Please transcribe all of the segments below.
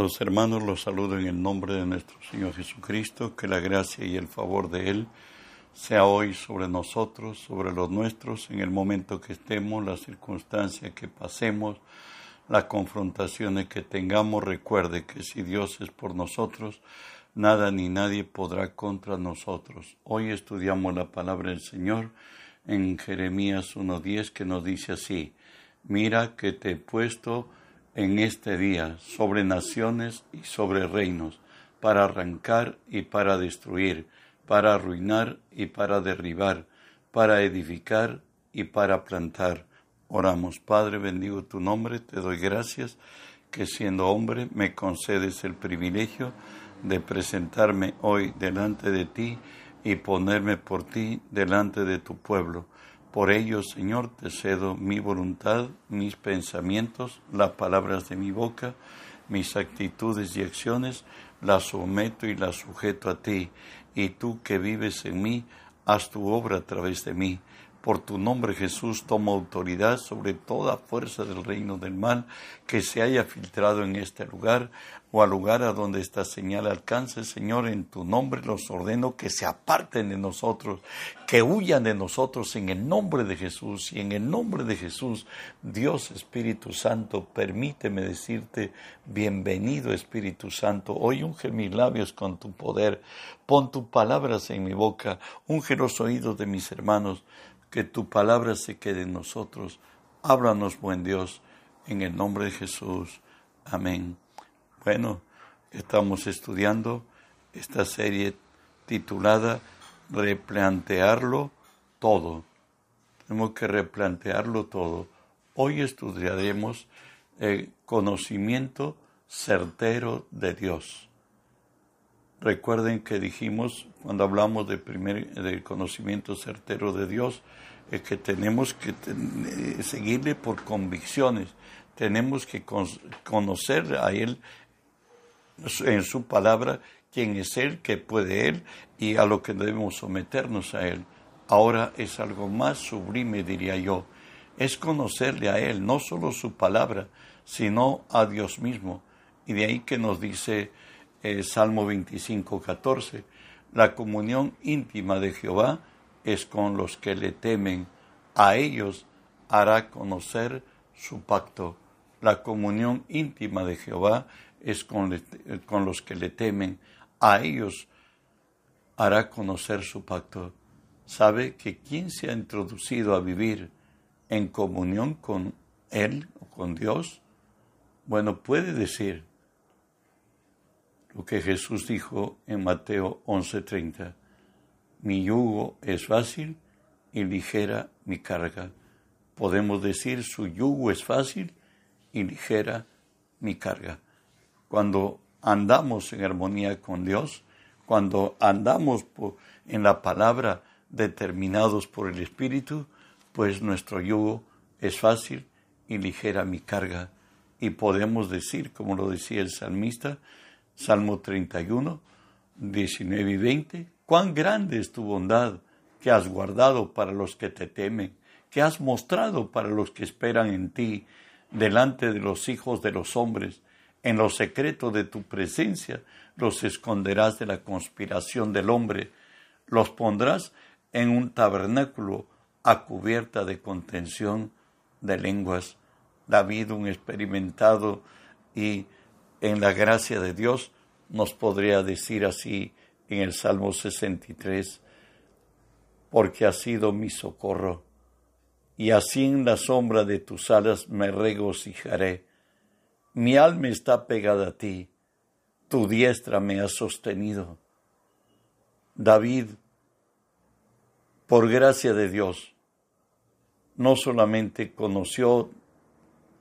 Hermanos, los saludo en el nombre de nuestro Señor Jesucristo, que la gracia y el favor de Él sea hoy sobre nosotros, sobre los nuestros, en el momento que estemos, las circunstancias que pasemos, las confrontaciones que tengamos. Recuerde que si Dios es por nosotros, nada ni nadie podrá contra nosotros. Hoy estudiamos la palabra del Señor en Jeremías 1.10 que nos dice así, mira que te he puesto en este día sobre naciones y sobre reinos, para arrancar y para destruir, para arruinar y para derribar, para edificar y para plantar. Oramos, Padre, bendigo tu nombre, te doy gracias que siendo hombre me concedes el privilegio de presentarme hoy delante de ti y ponerme por ti delante de tu pueblo. Por ello, Señor, te cedo mi voluntad, mis pensamientos, las palabras de mi boca, mis actitudes y acciones, las someto y las sujeto a ti, y tú que vives en mí, haz tu obra a través de mí. Por tu nombre Jesús tomo autoridad sobre toda fuerza del reino del mal que se haya filtrado en este lugar o al lugar a donde esta señal alcance, Señor, en tu nombre los ordeno que se aparten de nosotros, que huyan de nosotros en el nombre de Jesús. Y en el nombre de Jesús, Dios Espíritu Santo, permíteme decirte, bienvenido Espíritu Santo, hoy unge mis labios con tu poder, pon tus palabras en mi boca, unge los oídos de mis hermanos, que tu palabra se quede en nosotros. Háblanos, buen Dios, en el nombre de Jesús. Amén. Bueno, estamos estudiando esta serie titulada Replantearlo todo. Tenemos que replantearlo todo. Hoy estudiaremos el conocimiento certero de Dios. Recuerden que dijimos cuando hablamos de primer, del conocimiento certero de Dios, es que tenemos que eh, seguirle por convicciones, tenemos que conocer a Él en su palabra, quién es Él, qué puede Él y a lo que debemos someternos a Él. Ahora es algo más sublime, diría yo, es conocerle a Él, no solo su palabra, sino a Dios mismo. Y de ahí que nos dice Salmo 25, 14, la comunión íntima de Jehová es con los que le temen, a ellos hará conocer su pacto. La comunión íntima de Jehová es con, con los que le temen, a ellos hará conocer su pacto. Sabe que quien se ha introducido a vivir en comunión con Él o con Dios, bueno, puede decir, lo que Jesús dijo en Mateo 11:30. Mi yugo es fácil y ligera mi carga. Podemos decir su yugo es fácil y ligera mi carga. Cuando andamos en armonía con Dios, cuando andamos en la palabra determinados por el Espíritu, pues nuestro yugo es fácil y ligera mi carga. Y podemos decir, como lo decía el salmista, Salmo 31, 19 y 20. Cuán grande es tu bondad que has guardado para los que te temen, que has mostrado para los que esperan en ti, delante de los hijos de los hombres. En lo secreto de tu presencia los esconderás de la conspiración del hombre, los pondrás en un tabernáculo a cubierta de contención de lenguas. David, un experimentado y en la gracia de Dios, nos podría decir así en el Salmo 63, porque ha sido mi socorro, y así en la sombra de tus alas me regocijaré. Mi alma está pegada a ti, tu diestra me ha sostenido. David, por gracia de Dios, no solamente conoció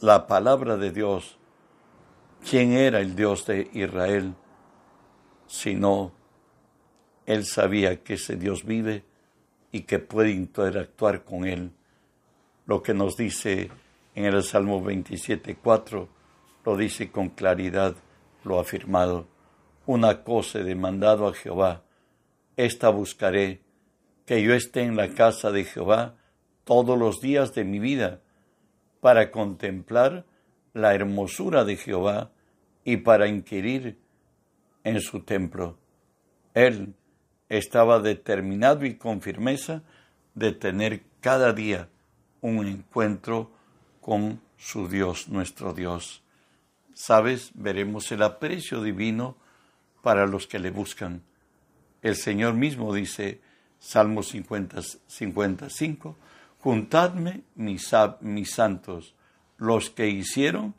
la palabra de Dios, quién era el Dios de Israel, sino él sabía que ese Dios vive y que puede interactuar con él. Lo que nos dice en el Salmo 27.4, lo dice con claridad, lo afirmado. Una cosa he demandado a Jehová, esta buscaré, que yo esté en la casa de Jehová todos los días de mi vida, para contemplar la hermosura de Jehová y para inquirir en su templo. Él estaba determinado y con firmeza de tener cada día un encuentro con su Dios, nuestro Dios. Sabes, veremos el aprecio divino para los que le buscan. El Señor mismo dice, Salmo 50, 55, Juntadme mis, mis santos, los que hicieron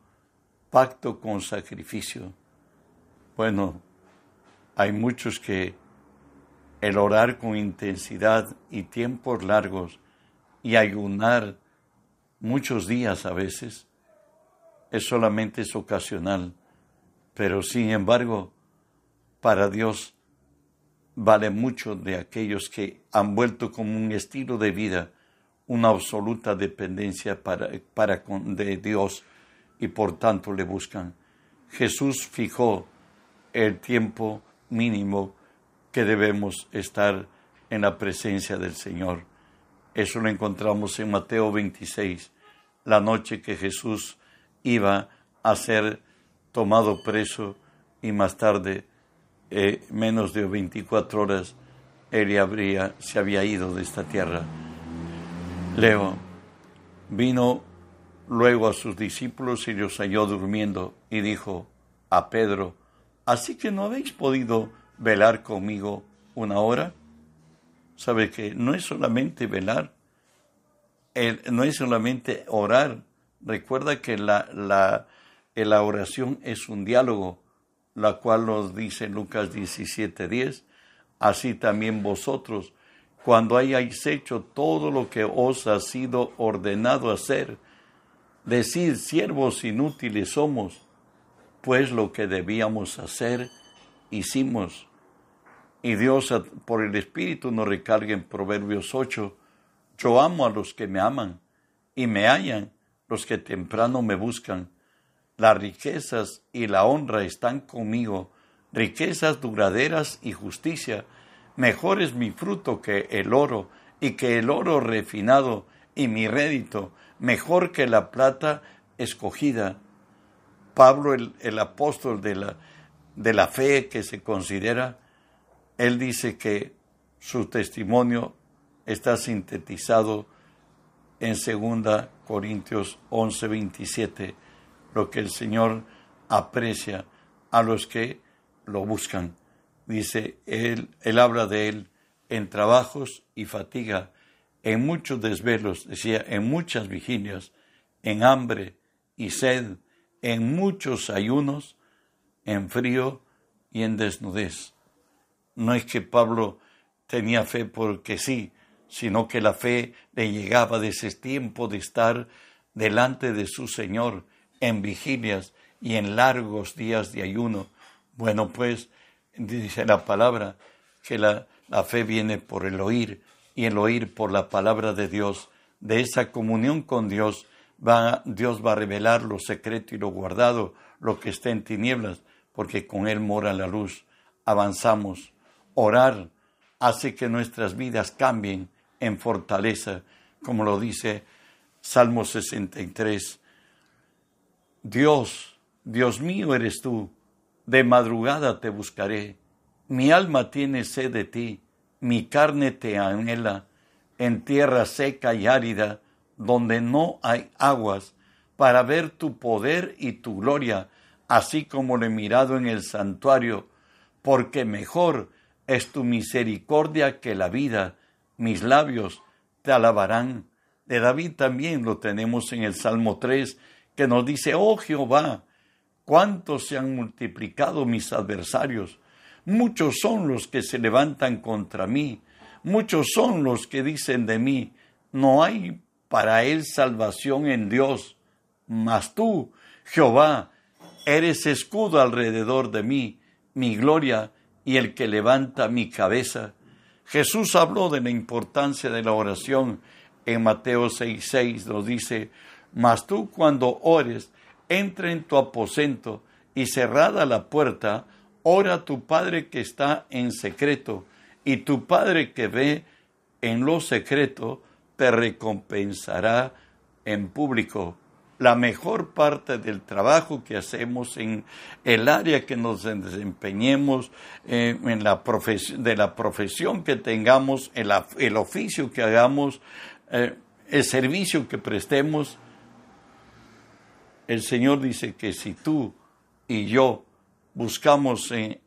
pacto con sacrificio. Bueno, hay muchos que el orar con intensidad y tiempos largos y ayunar muchos días a veces es solamente es ocasional, pero sin embargo para Dios vale mucho de aquellos que han vuelto como un estilo de vida una absoluta dependencia para, para de Dios y por tanto le buscan. Jesús fijó el tiempo mínimo que debemos estar en la presencia del Señor. Eso lo encontramos en Mateo 26, la noche que Jesús iba a ser tomado preso y más tarde, eh, menos de 24 horas, él habría, se había ido de esta tierra. Leo, vino luego a sus discípulos y los halló durmiendo y dijo a Pedro, ¿así que no habéis podido velar conmigo una hora? Sabe que no es solamente velar, no es solamente orar. Recuerda que la, la, la oración es un diálogo, la cual nos dice Lucas 17:10. Así también vosotros, cuando hayáis hecho todo lo que os ha sido ordenado hacer, decid, siervos inútiles somos, pues lo que debíamos hacer, hicimos. Y Dios por el Espíritu nos recarga en Proverbios 8, yo amo a los que me aman y me hallan los que temprano me buscan. Las riquezas y la honra están conmigo, riquezas duraderas y justicia. Mejor es mi fruto que el oro y que el oro refinado y mi rédito, mejor que la plata escogida. Pablo, el, apóstol de la, de la fe que se considera, él dice que su testimonio está sintetizado en 2 Corintios 11, 27, lo que el Señor aprecia a los que lo buscan. Dice, él, él habla de él en trabajos y fatiga, en muchos desvelos, decía, en muchas vigilias, en hambre y sed, en muchos ayunos, en frío y en desnudez. No es que Pablo tenía fe porque sí, sino que la fe le llegaba de ese tiempo de estar delante de su Señor en vigilias y en largos días de ayuno. Bueno, pues dice la palabra que la, la fe viene por el oír y el oír por la palabra de Dios. De esa comunión con Dios va, Dios va a revelar lo secreto y lo guardado, lo que está en tinieblas, porque con Él mora la luz. Avanzamos Orar hace que nuestras vidas cambien en fortaleza, como lo dice Salmo 63. Dios, Dios mío eres tú, de madrugada te buscaré. Mi alma tiene sed de ti, mi carne te anhela, en tierra seca y árida, donde no hay aguas, para ver tu poder y tu gloria, así como lo he mirado en el santuario, porque mejor es tu misericordia que la vida, mis labios te alabarán. De David también lo tenemos en el Salmo 3, que nos dice, oh Jehová, cuántos se han multiplicado mis adversarios, muchos son los que se levantan contra mí, muchos son los que dicen de mí, no hay para él salvación en Dios, mas tú, Jehová, eres escudo alrededor de mí, mi gloria y el que levanta mi cabeza. Jesús habló de la importancia de la oración. En Mateo 6:6 nos dice, mas tú cuando ores, entra en tu aposento y cerrada la puerta, ora tu Padre que está en secreto, y tu Padre que ve en lo secreto te recompensará en público. la mejor parte del trabajo que hacemos en el área que nos desempeñemos, eh, en la de la profesión que tengamos, el, el oficio que hagamos, eh, el servicio que prestemos. El Señor dice que si tú y yo buscamos eh,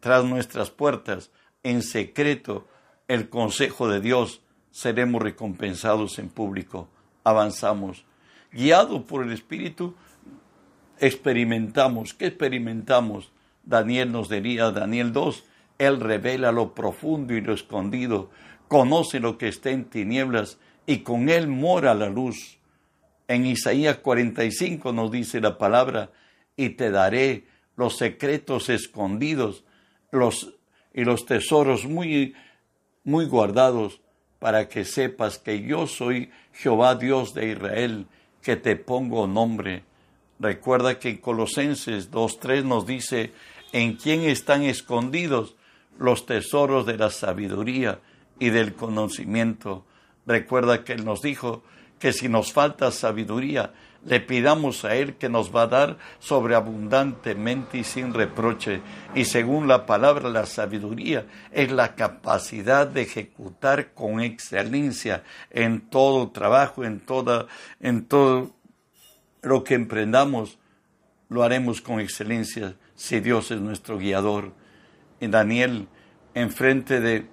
tras nuestras puertas en secreto el consejo de Dios, seremos recompensados en público. Avanzamos. Guiado por el Espíritu, experimentamos. ¿Qué experimentamos? Daniel nos diría, Daniel 2, Él revela lo profundo y lo escondido, conoce lo que está en tinieblas y con Él mora la luz. En Isaías 45 nos dice la palabra, y te daré los secretos escondidos los, y los tesoros muy, muy guardados para que sepas que yo soy Jehová Dios de Israel, que te pongo nombre. Recuerda que en Colosenses 2.3 nos dice, en quién están escondidos los tesoros de la sabiduría y del conocimiento. Recuerda que Él nos dijo que si nos falta sabiduría, le pidamos a Él que nos va a dar sobreabundantemente y sin reproche. Y según la palabra, la sabiduría es la capacidad de ejecutar con excelencia en todo trabajo, en, toda, en todo lo que emprendamos, lo haremos con excelencia si Dios es nuestro guiador. En Daniel, enfrente de,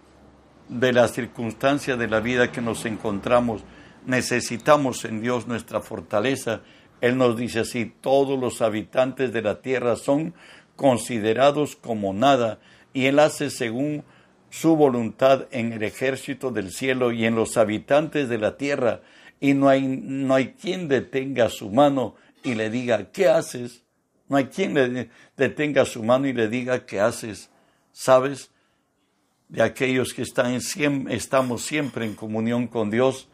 de la circunstancia de la vida que nos encontramos, necesitamos en Dios nuestra fortaleza. Él nos dice así, todos los habitantes de la tierra son considerados como nada y Él hace según su voluntad en el ejército del cielo y en los habitantes de la tierra y no hay, no hay quien detenga su mano y le diga, ¿qué haces? No hay quien le detenga su mano y le diga, ¿qué haces? ¿Sabes? De aquellos que están estamos siempre en comunión con Dios,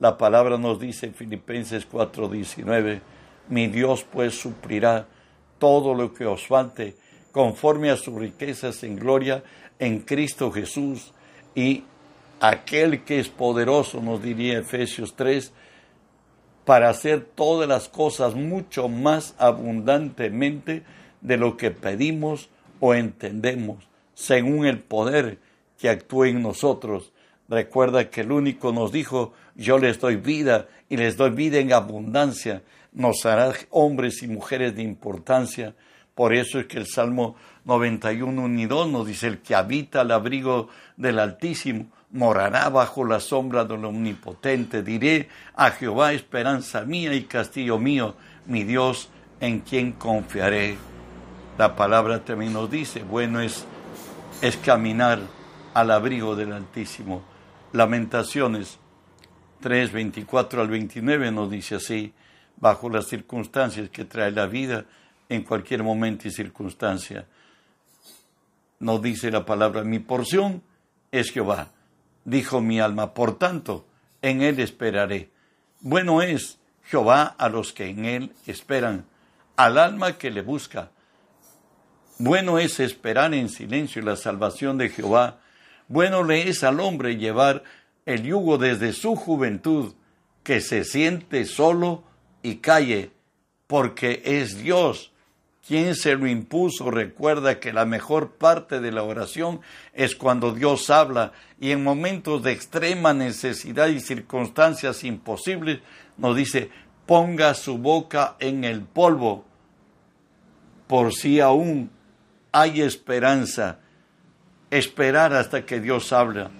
la palabra nos dice en Filipenses 4:19, mi Dios pues suplirá todo lo que os falte conforme a sus riquezas en gloria en Cristo Jesús y aquel que es poderoso, nos diría Efesios 3, para hacer todas las cosas mucho más abundantemente de lo que pedimos o entendemos, según el poder que actúa en nosotros. Recuerda que el único nos dijo, yo les doy vida y les doy vida en abundancia, nos hará hombres y mujeres de importancia. Por eso es que el Salmo 91, 1 y 2 nos dice, el que habita al abrigo del Altísimo morará bajo la sombra del Omnipotente. Diré a Jehová, esperanza mía y castillo mío, mi Dios en quien confiaré. La palabra también nos dice, bueno es, es caminar al abrigo del Altísimo. Lamentaciones 3, 24 al 29 nos dice así, bajo las circunstancias que trae la vida en cualquier momento y circunstancia. Nos dice la palabra, mi porción es Jehová, dijo mi alma, por tanto, en él esperaré. Bueno es Jehová a los que en él esperan, al alma que le busca. Bueno es esperar en silencio la salvación de Jehová bueno le es al hombre llevar el yugo desde su juventud, que se siente solo y calle, porque es Dios quien se lo impuso. Recuerda que la mejor parte de la oración es cuando Dios habla y en momentos de extrema necesidad y circunstancias imposibles nos dice, ponga su boca en el polvo, por si aún hay esperanza esperar hasta que Dios habla.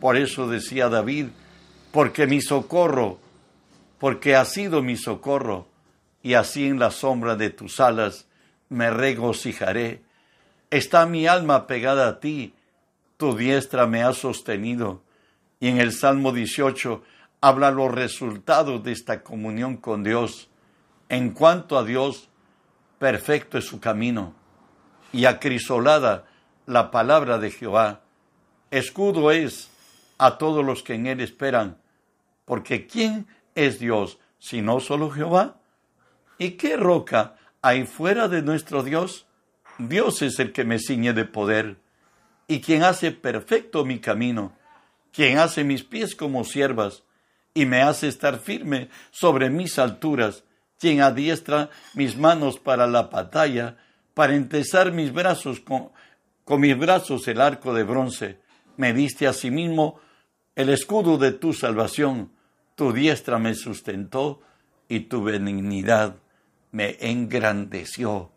Por eso decía David, porque mi socorro, porque ha sido mi socorro, y así en la sombra de tus alas me regocijaré. Está mi alma pegada a ti, tu diestra me ha sostenido. Y en el Salmo 18 habla los resultados de esta comunión con Dios. En cuanto a Dios, perfecto es su camino, y acrisolada la palabra de Jehová. Escudo es a todos los que en él esperan, porque ¿quién es Dios sino solo Jehová? ¿Y qué roca hay fuera de nuestro Dios? Dios es el que me ciñe de poder y quien hace perfecto mi camino, quien hace mis pies como siervas y me hace estar firme sobre mis alturas, quien adiestra mis manos para la batalla, para entesar mis brazos con, con mis brazos el arco de bronce. Me diste asimismo el escudo de tu salvación, tu diestra me sustentó y tu benignidad me engrandeció.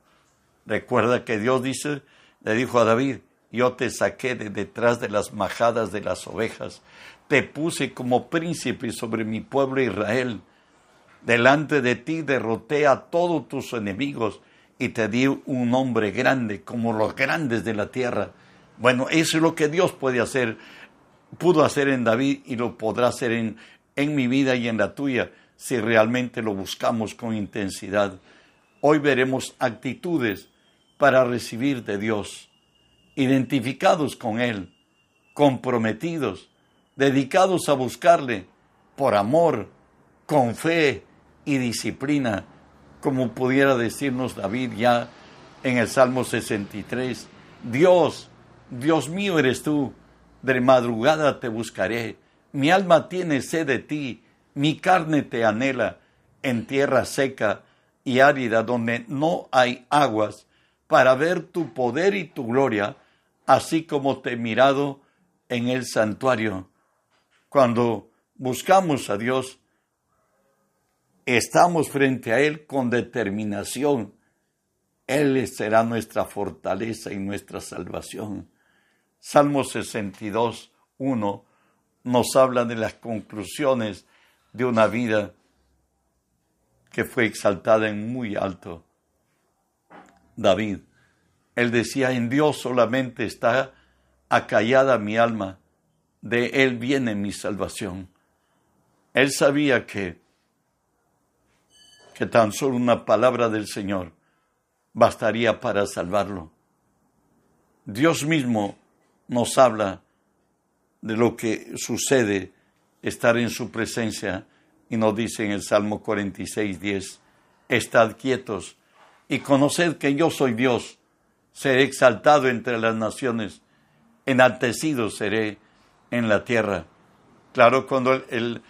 Recuerda que Dios dice, le dijo a David, yo te saqué de detrás de las majadas de las ovejas, te puse como príncipe sobre mi pueblo Israel. Delante de ti derroté a todos tus enemigos y te di un nombre grande como los grandes de la tierra. Bueno, eso es lo que Dios puede hacer, pudo hacer en David y lo podrá hacer en, en mi vida y en la tuya si realmente lo buscamos con intensidad. Hoy veremos actitudes para recibir de Dios, identificados con Él, comprometidos, dedicados a buscarle por amor, con fe y disciplina, como pudiera decirnos David ya en el Salmo 63. Dios, Dios mío eres tú, de madrugada te buscaré, mi alma tiene sed de ti, mi carne te anhela en tierra seca y árida donde no hay aguas, para ver tu poder y tu gloria, así como te he mirado en el santuario. Cuando buscamos a Dios, estamos frente a Él con determinación. Él será nuestra fortaleza y nuestra salvación. Salmo 62, 1 nos habla de las conclusiones de una vida que fue exaltada en muy alto. David, él decía, en Dios solamente está acallada mi alma, de Él viene mi salvación. Él sabía que, que tan solo una palabra del Señor bastaría para salvarlo. Dios mismo nos habla de lo que sucede estar en su presencia y nos dice en el Salmo 46, 10, estad quietos y conoced que yo soy Dios, seré exaltado entre las naciones, enaltecido seré en la tierra. Claro, cuando el,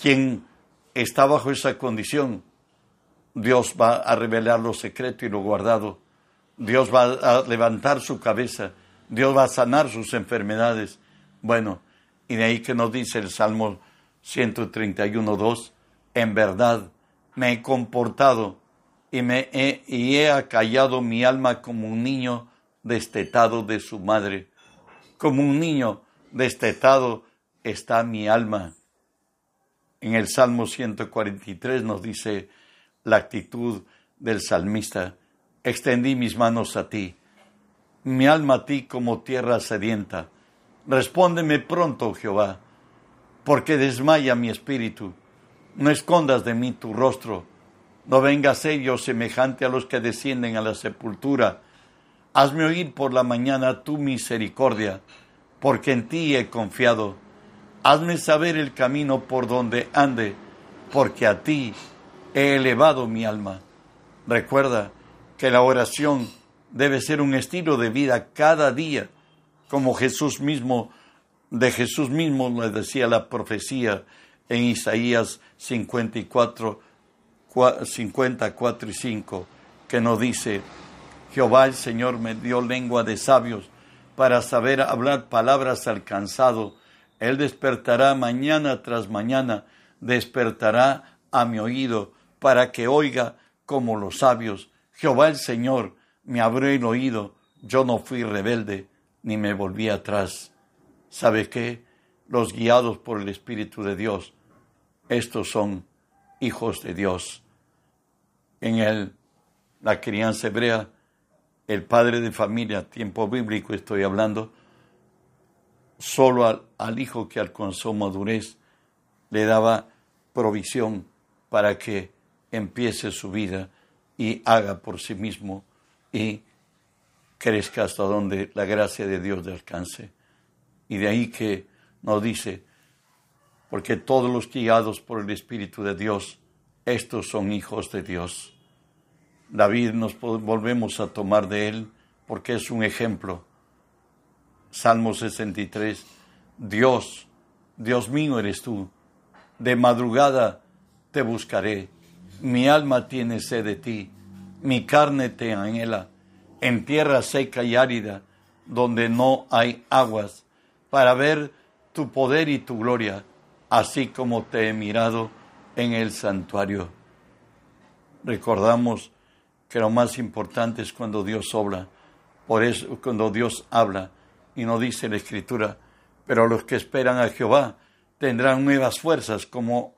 quien está bajo esa condición, Dios va a revelar lo secreto y lo guardado. Dios va a levantar su cabeza. Dios va a sanar sus enfermedades. Bueno, y de ahí que nos dice el Salmo 131.2, en verdad me he comportado y, me he, y he acallado mi alma como un niño destetado de su madre. Como un niño destetado está mi alma. En el Salmo 143 nos dice la actitud del salmista, extendí mis manos a ti, mi alma a ti como tierra sedienta Respóndeme pronto, Jehová, porque desmaya mi espíritu. No escondas de mí tu rostro. No vengas ellos semejante a los que descienden a la sepultura. Hazme oír por la mañana tu misericordia, porque en ti he confiado. Hazme saber el camino por donde ande, porque a ti he elevado mi alma. Recuerda que la oración debe ser un estilo de vida cada día como Jesús mismo, de Jesús mismo le decía la profecía en Isaías 54, 54 y 5, que nos dice, Jehová el Señor me dio lengua de sabios para saber hablar palabras alcanzado. Él despertará mañana tras mañana, despertará a mi oído para que oiga como los sabios. Jehová el Señor me abrió el oído, yo no fui rebelde ni me volví atrás. ¿Sabe qué? Los guiados por el Espíritu de Dios, estos son hijos de Dios. En el, la crianza hebrea, el padre de familia, tiempo bíblico estoy hablando, solo al, hijo que alcanzó madurez le daba provisión para que empiece su vida y haga por sí mismo y crezca hasta donde la gracia de Dios le alcance. Y de ahí que nos dice, porque todos los guiados por el Espíritu de Dios, estos son hijos de Dios. David nos volvemos a tomar de él porque es un ejemplo. Salmo 63, Dios, Dios mío eres tú, de madrugada te buscaré, Mi alma tiene sed de ti, mi carne te anhela, en tierra seca y árida, donde no hay aguas, para ver tu poder y tu gloria, así como te he mirado en el santuario. Recordamos que lo más importante es cuando Dios obra, por eso cuando Dios habla, y no dice la Escritura, pero los que esperan a Jehová tendrán nuevas fuerzas, como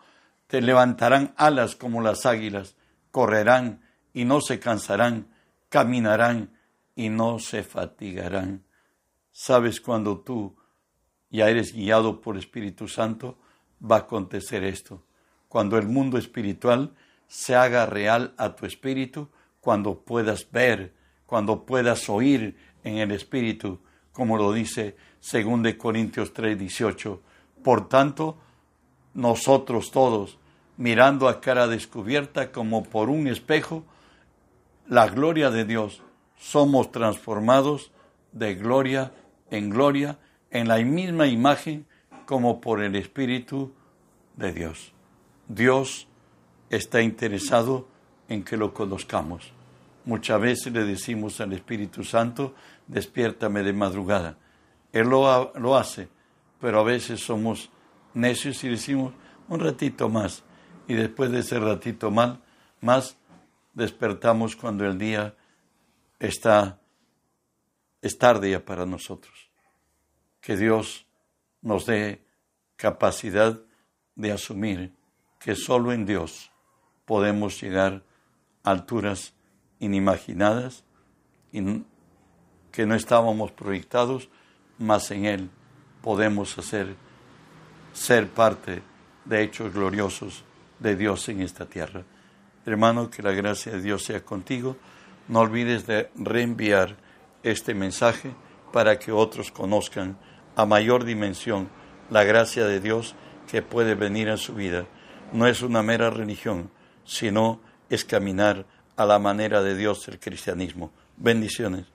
te levantarán alas como las águilas, correrán y no se cansarán, caminarán y no se fatigarán. Sabes cuando tú ya eres guiado por Espíritu Santo, va a acontecer esto. Cuando el mundo espiritual se haga real a tu espíritu, cuando puedas ver, cuando puedas oír en el espíritu, como lo dice 2 Corintios 3, 18. Por tanto, nosotros todos, mirando a cara descubierta como por un espejo, la gloria de Dios, somos transformados de gloria en gloria en la misma imagen como por el Espíritu de Dios. Dios está interesado en que lo conozcamos. Muchas veces le decimos al Espíritu Santo, despiértame de madrugada. Él lo, lo hace, pero a veces somos necios y decimos un ratito más. Y después de ese ratito más, más despertamos cuando el día está es tarde ya para nosotros. Que Dios nos dé capacidad de asumir que solo en Dios podemos llegar a alturas inimaginadas que no estábamos proyectados, mas en Él podemos hacer ser parte de hechos gloriosos de Dios en esta tierra. Hermano, que la gracia de Dios sea contigo. No olvides de reenviar este mensaje para que otros conozcan a mayor dimensión la gracia de Dios que puede venir a su vida. No es una mera religión, sino es caminar a la manera de Dios el cristianismo. Bendiciones.